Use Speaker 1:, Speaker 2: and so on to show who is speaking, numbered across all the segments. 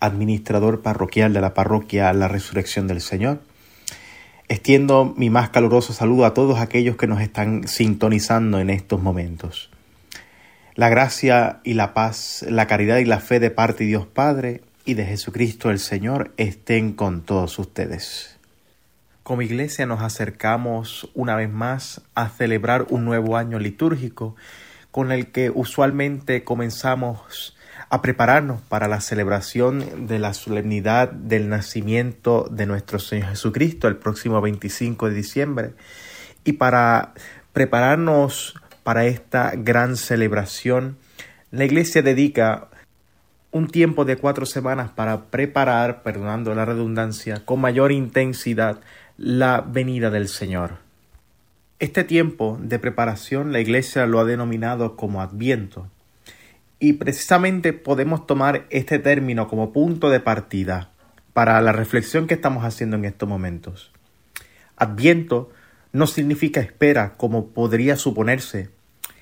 Speaker 1: administrador parroquial de la parroquia La Resurrección del Señor. Extiendo mi más caluroso saludo a todos aquellos que nos están sintonizando en estos momentos. La gracia y la paz, la caridad y la fe de parte de Dios Padre y de Jesucristo el Señor estén con todos ustedes. Como iglesia nos acercamos una vez más a celebrar un nuevo año litúrgico con el que usualmente comenzamos a prepararnos para la celebración de la solemnidad del nacimiento de nuestro Señor Jesucristo el próximo 25 de diciembre y para prepararnos para esta gran celebración, la Iglesia dedica un tiempo de cuatro semanas para preparar, perdonando la redundancia, con mayor intensidad la venida del Señor. Este tiempo de preparación la Iglesia lo ha denominado como Adviento, y precisamente podemos tomar este término como punto de partida para la reflexión que estamos haciendo en estos momentos. Adviento no significa espera como podría suponerse,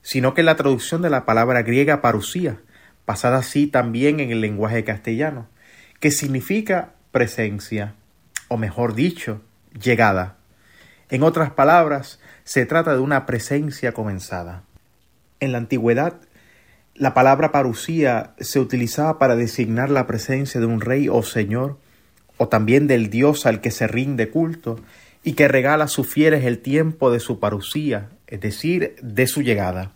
Speaker 1: sino que la traducción de la palabra griega parusía, pasada así también en el lenguaje castellano, que significa presencia, o mejor dicho, llegada. En otras palabras, se trata de una presencia comenzada. En la antigüedad, la palabra parusía se utilizaba para designar la presencia de un rey o señor, o también del dios al que se rinde culto, y que regala a sus fieles el tiempo de su parusía, es decir, de su llegada.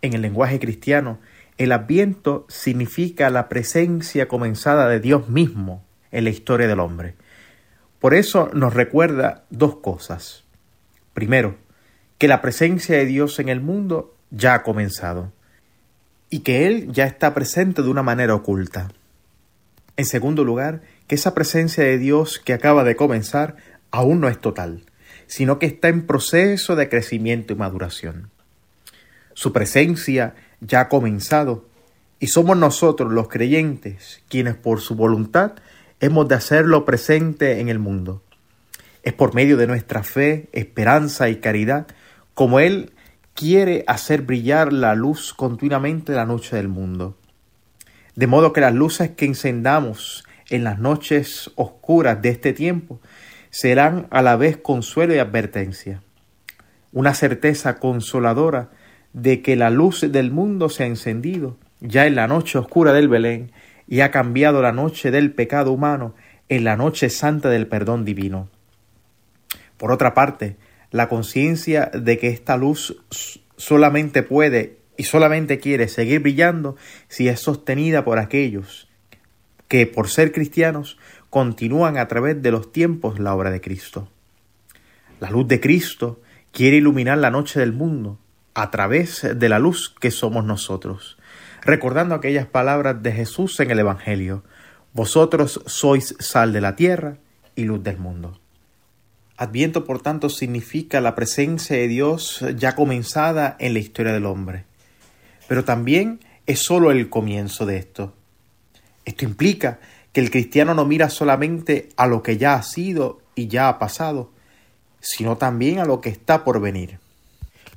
Speaker 1: En el lenguaje cristiano, el adviento significa la presencia comenzada de Dios mismo en la historia del hombre. Por eso nos recuerda dos cosas. Primero, que la presencia de Dios en el mundo ya ha comenzado y que Él ya está presente de una manera oculta. En segundo lugar, que esa presencia de Dios que acaba de comenzar aún no es total, sino que está en proceso de crecimiento y maduración. Su presencia ya ha comenzado y somos nosotros los creyentes quienes por su voluntad hemos de hacerlo presente en el mundo. Es por medio de nuestra fe, esperanza y caridad como Él quiere hacer brillar la luz continuamente la noche del mundo. De modo que las luces que encendamos en las noches oscuras de este tiempo serán a la vez consuelo y advertencia. Una certeza consoladora de que la luz del mundo se ha encendido ya en la noche oscura del Belén y ha cambiado la noche del pecado humano en la noche santa del perdón divino. Por otra parte, la conciencia de que esta luz solamente puede y solamente quiere seguir brillando si es sostenida por aquellos que, por ser cristianos, continúan a través de los tiempos la obra de Cristo. La luz de Cristo quiere iluminar la noche del mundo a través de la luz que somos nosotros, recordando aquellas palabras de Jesús en el Evangelio, Vosotros sois sal de la tierra y luz del mundo. Adviento, por tanto, significa la presencia de Dios ya comenzada en la historia del hombre. Pero también es sólo el comienzo de esto. Esto implica que el cristiano no mira solamente a lo que ya ha sido y ya ha pasado, sino también a lo que está por venir.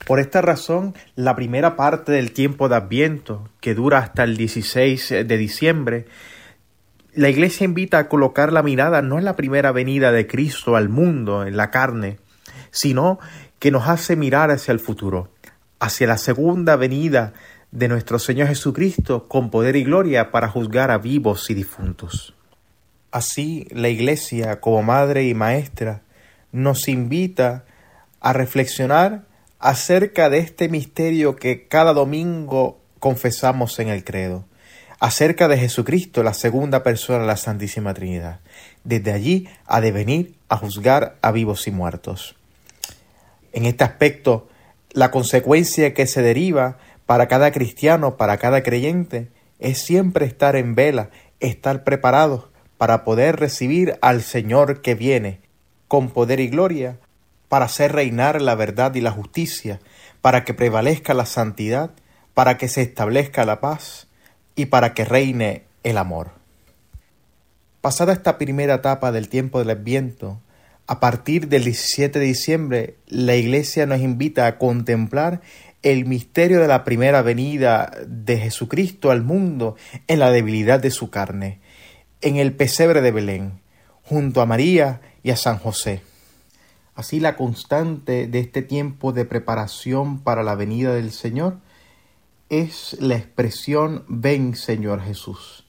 Speaker 1: Por esta razón, la primera parte del tiempo de Adviento, que dura hasta el 16 de diciembre, la iglesia invita a colocar la mirada no en la primera venida de Cristo al mundo, en la carne, sino que nos hace mirar hacia el futuro, hacia la segunda venida de nuestro Señor Jesucristo con poder y gloria para juzgar a vivos y difuntos. Así, la Iglesia, como madre y maestra, nos invita a reflexionar acerca de este misterio que cada domingo confesamos en el credo acerca de Jesucristo, la segunda persona de la Santísima Trinidad. Desde allí ha de venir a juzgar a vivos y muertos. En este aspecto, la consecuencia que se deriva para cada cristiano, para cada creyente, es siempre estar en vela, estar preparados para poder recibir al Señor que viene, con poder y gloria, para hacer reinar la verdad y la justicia, para que prevalezca la santidad, para que se establezca la paz y para que reine el amor. Pasada esta primera etapa del tiempo del Adviento, a partir del 17 de diciembre, la Iglesia nos invita a contemplar el misterio de la primera venida de Jesucristo al mundo en la debilidad de su carne, en el pesebre de Belén, junto a María y a San José. Así la constante de este tiempo de preparación para la venida del Señor es la expresión Ven Señor Jesús.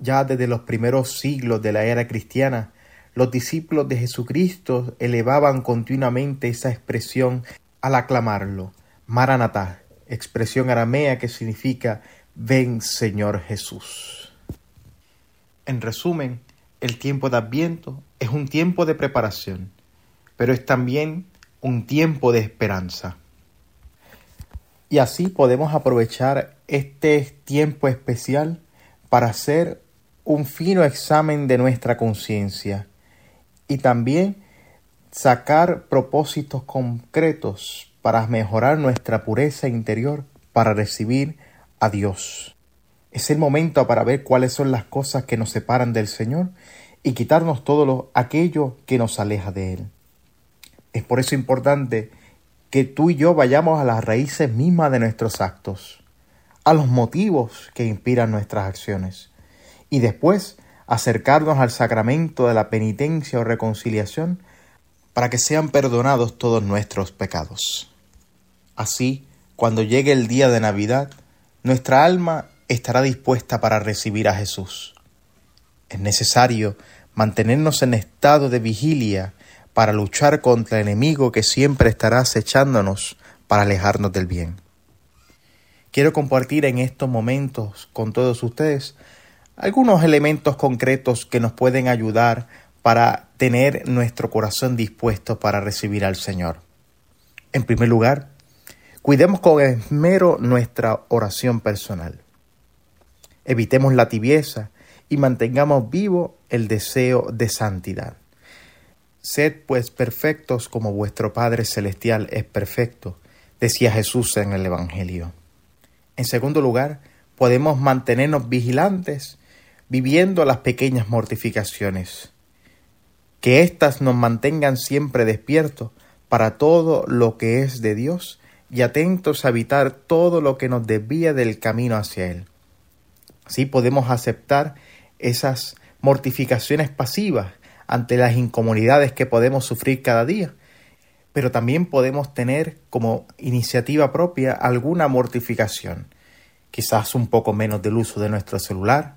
Speaker 1: Ya desde los primeros siglos de la era cristiana, los discípulos de Jesucristo elevaban continuamente esa expresión al aclamarlo. Maranatá, expresión aramea que significa Ven Señor Jesús. En resumen, el tiempo de Adviento es un tiempo de preparación, pero es también un tiempo de esperanza. Y así podemos aprovechar este tiempo especial para hacer un fino examen de nuestra conciencia y también sacar propósitos concretos para mejorar nuestra pureza interior, para recibir a Dios. Es el momento para ver cuáles son las cosas que nos separan del Señor y quitarnos todo lo, aquello que nos aleja de Él. Es por eso importante que tú y yo vayamos a las raíces mismas de nuestros actos, a los motivos que inspiran nuestras acciones, y después acercarnos al sacramento de la penitencia o reconciliación para que sean perdonados todos nuestros pecados. Así, cuando llegue el día de Navidad, nuestra alma estará dispuesta para recibir a Jesús. Es necesario mantenernos en estado de vigilia para luchar contra el enemigo que siempre estará acechándonos para alejarnos del bien. Quiero compartir en estos momentos con todos ustedes algunos elementos concretos que nos pueden ayudar para tener nuestro corazón dispuesto para recibir al Señor. En primer lugar, cuidemos con esmero nuestra oración personal. Evitemos la tibieza y mantengamos vivo el deseo de santidad. Sed pues perfectos como vuestro Padre Celestial es perfecto, decía Jesús en el Evangelio. En segundo lugar, podemos mantenernos vigilantes viviendo las pequeñas mortificaciones. Que éstas nos mantengan siempre despiertos para todo lo que es de Dios y atentos a evitar todo lo que nos desvía del camino hacia Él. Así podemos aceptar esas mortificaciones pasivas ante las incomodidades que podemos sufrir cada día, pero también podemos tener como iniciativa propia alguna mortificación, quizás un poco menos del uso de nuestro celular,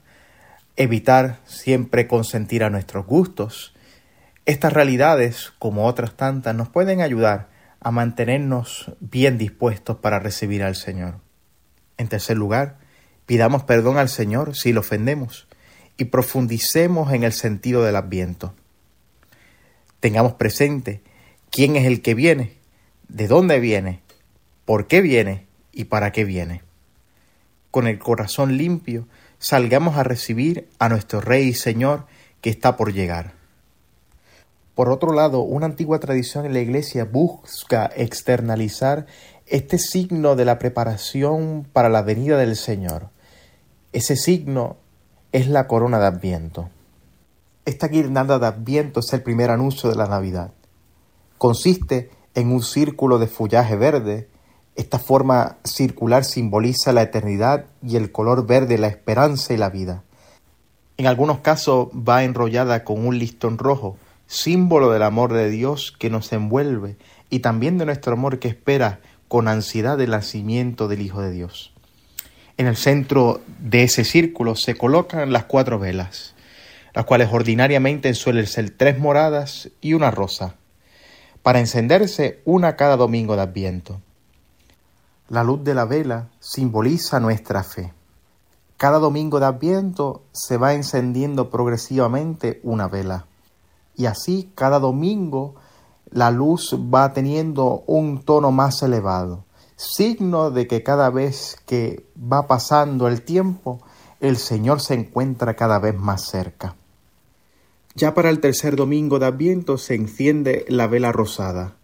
Speaker 1: evitar siempre consentir a nuestros gustos. Estas realidades, como otras tantas, nos pueden ayudar a mantenernos bien dispuestos para recibir al Señor. En tercer lugar, pidamos perdón al Señor si lo ofendemos y profundicemos en el sentido del adviento. Tengamos presente quién es el que viene, de dónde viene, por qué viene y para qué viene. Con el corazón limpio, salgamos a recibir a nuestro Rey y Señor que está por llegar. Por otro lado, una antigua tradición en la Iglesia busca externalizar este signo de la preparación para la venida del Señor. Ese signo es la corona de Adviento. Esta guirnalda de Adviento es el primer anuncio de la Navidad. Consiste en un círculo de follaje verde esta forma circular simboliza la eternidad y el color verde la esperanza y la vida. En algunos casos va enrollada con un listón rojo, símbolo del amor de Dios que nos envuelve y también de nuestro amor que espera con ansiedad el nacimiento del Hijo de Dios. En el centro de ese círculo se colocan las cuatro velas, las cuales ordinariamente suelen ser tres moradas y una rosa, para encenderse una cada domingo de Adviento. La luz de la vela simboliza nuestra fe. Cada domingo de Adviento se va encendiendo progresivamente una vela. Y así cada domingo la luz va teniendo un tono más elevado, signo de que cada vez que va pasando el tiempo, el Señor se encuentra cada vez más cerca. Ya para el tercer domingo de Adviento se enciende la vela rosada.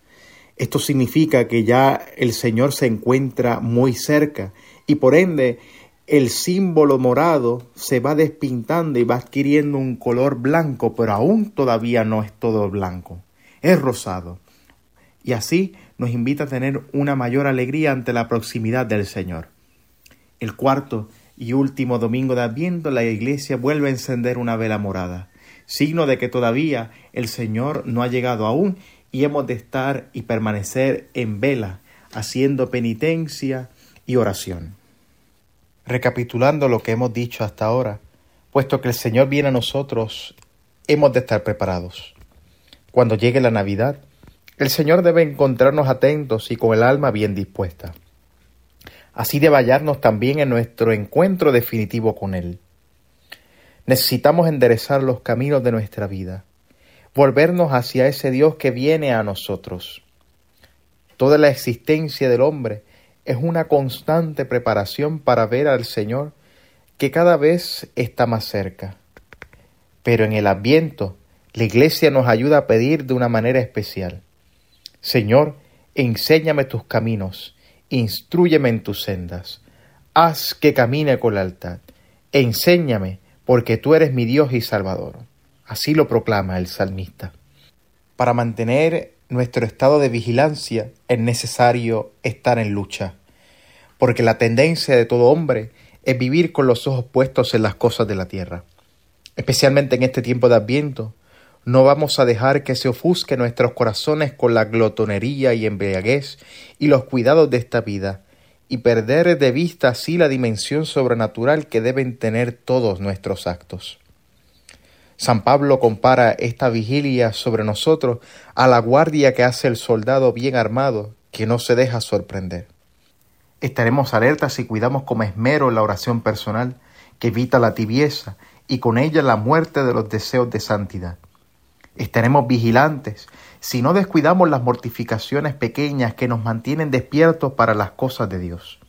Speaker 1: Esto significa que ya el Señor se encuentra muy cerca y por ende el símbolo morado se va despintando y va adquiriendo un color blanco, pero aún todavía no es todo blanco, es rosado. Y así nos invita a tener una mayor alegría ante la proximidad del Señor. El cuarto y último domingo de Adviento la iglesia vuelve a encender una vela morada, signo de que todavía el Señor no ha llegado aún y hemos de estar y permanecer en vela, haciendo penitencia y oración. Recapitulando lo que hemos dicho hasta ahora, puesto que el Señor viene a nosotros, hemos de estar preparados. Cuando llegue la Navidad, el Señor debe encontrarnos atentos y con el alma bien dispuesta. Así debe hallarnos también en nuestro encuentro definitivo con Él. Necesitamos enderezar los caminos de nuestra vida, volvernos hacia ese Dios que viene a nosotros. Toda la existencia del hombre es una constante preparación para ver al Señor que cada vez está más cerca. Pero en el Adviento, la Iglesia nos ayuda a pedir de una manera especial. Señor, enséñame tus caminos, instruyeme en tus sendas, haz que camine con lealtad, enséñame, porque tú eres mi Dios y Salvador. Así lo proclama el salmista. Para mantener nuestro estado de vigilancia es necesario estar en lucha, porque la tendencia de todo hombre es vivir con los ojos puestos en las cosas de la tierra. Especialmente en este tiempo de Adviento, no vamos a dejar que se ofusque nuestros corazones con la glotonería y embriaguez y los cuidados de esta vida, y perder de vista así la dimensión sobrenatural que deben tener todos nuestros actos. San Pablo compara esta vigilia sobre nosotros a la guardia que hace el soldado bien armado que no se deja sorprender. Estaremos alertas si cuidamos con esmero la oración personal que evita la tibieza y con ella la muerte de los deseos de santidad. Estaremos vigilantes si no descuidamos las mortificaciones pequeñas que nos mantienen despiertos para las cosas de Dios.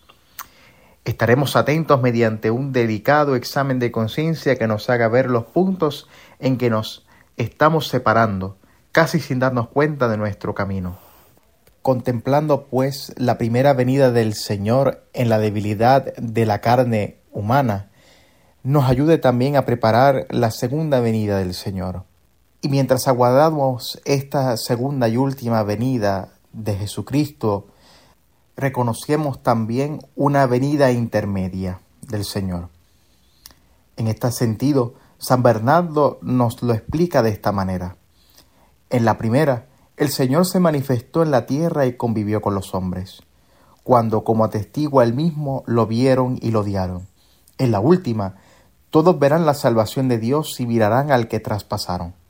Speaker 1: Estaremos atentos mediante un delicado examen de conciencia que nos haga ver los puntos en que nos estamos separando, casi sin darnos cuenta de nuestro camino. Contemplando, pues, la primera venida del Señor en la debilidad de la carne humana, nos ayude también a preparar la segunda venida del Señor. Y mientras aguardamos esta segunda y última venida de Jesucristo, reconocemos también una venida intermedia del Señor. En este sentido, San Bernardo nos lo explica de esta manera. En la primera, el Señor se manifestó en la tierra y convivió con los hombres, cuando como atestigua él mismo lo vieron y lo odiaron. En la última, todos verán la salvación de Dios y mirarán al que traspasaron.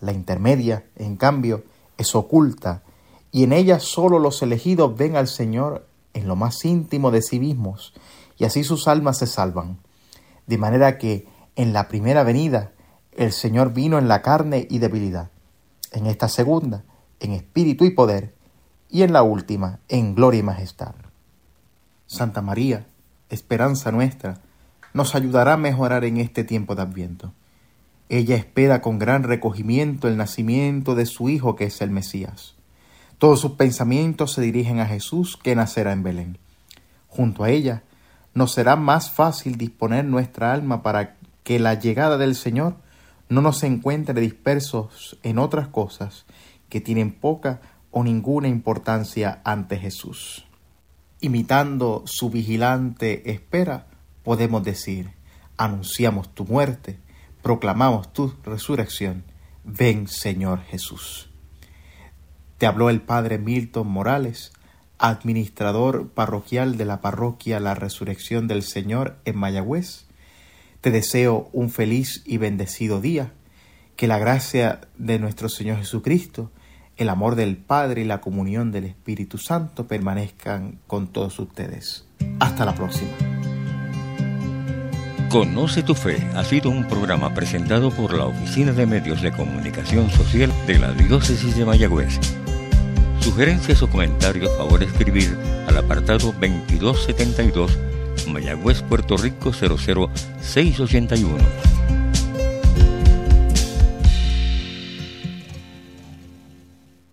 Speaker 1: La intermedia, en cambio, es oculta, y en ella sólo los elegidos ven al Señor en lo más íntimo de sí mismos, y así sus almas se salvan. De manera que en la primera venida el Señor vino en la carne y debilidad, en esta segunda en espíritu y poder, y en la última en gloria y majestad. Santa María, esperanza nuestra, nos ayudará a mejorar en este tiempo de Adviento. Ella espera con gran recogimiento el nacimiento de su Hijo que es el Mesías. Todos sus pensamientos se dirigen a Jesús que nacerá en Belén. Junto a ella nos será más fácil disponer nuestra alma para que la llegada del Señor no nos encuentre dispersos en otras cosas que tienen poca o ninguna importancia ante Jesús. Imitando su vigilante espera, podemos decir, anunciamos tu muerte, proclamamos tu resurrección. Ven, Señor Jesús. Te habló el Padre Milton Morales, administrador parroquial de la parroquia La Resurrección del Señor en Mayagüez. Te deseo un feliz y bendecido día, que la gracia de nuestro Señor Jesucristo, el amor del Padre y la comunión del Espíritu Santo permanezcan con todos ustedes. Hasta la próxima.
Speaker 2: Conoce tu fe ha sido un programa presentado por la Oficina de Medios de Comunicación Social de la Diócesis de Mayagüez. Sugerencias o comentarios favor escribir al apartado 2272 Mayagüez, Puerto Rico 00681